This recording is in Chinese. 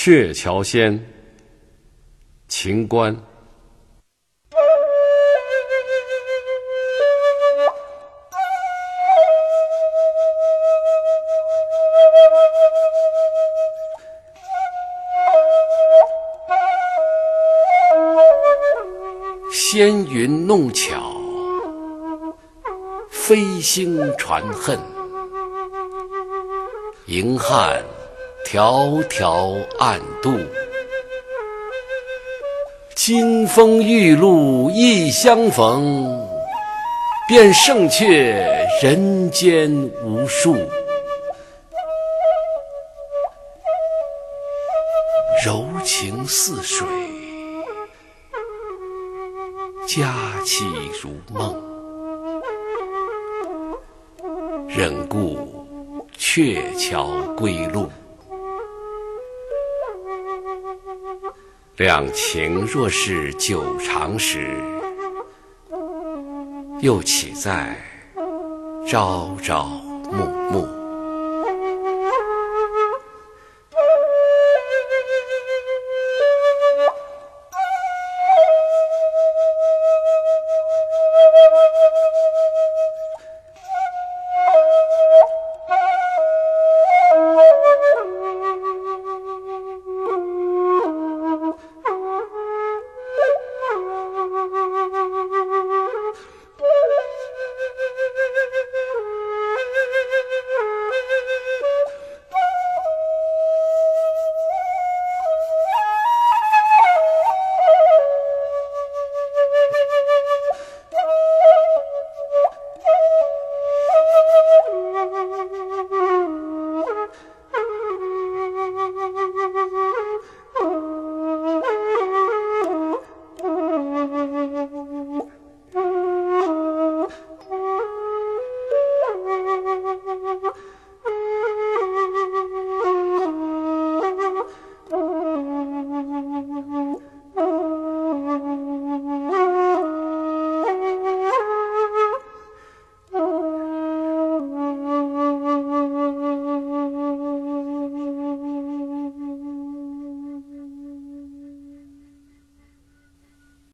鹊桥仙，秦观。仙云弄巧，飞星传恨，银汉迢迢暗度，金风玉露一相逢，便胜却人间无数。柔情似水。佳期如梦，忍顾鹊桥归路。两情若是久长时，又岂在朝朝暮暮？Mm-hmm.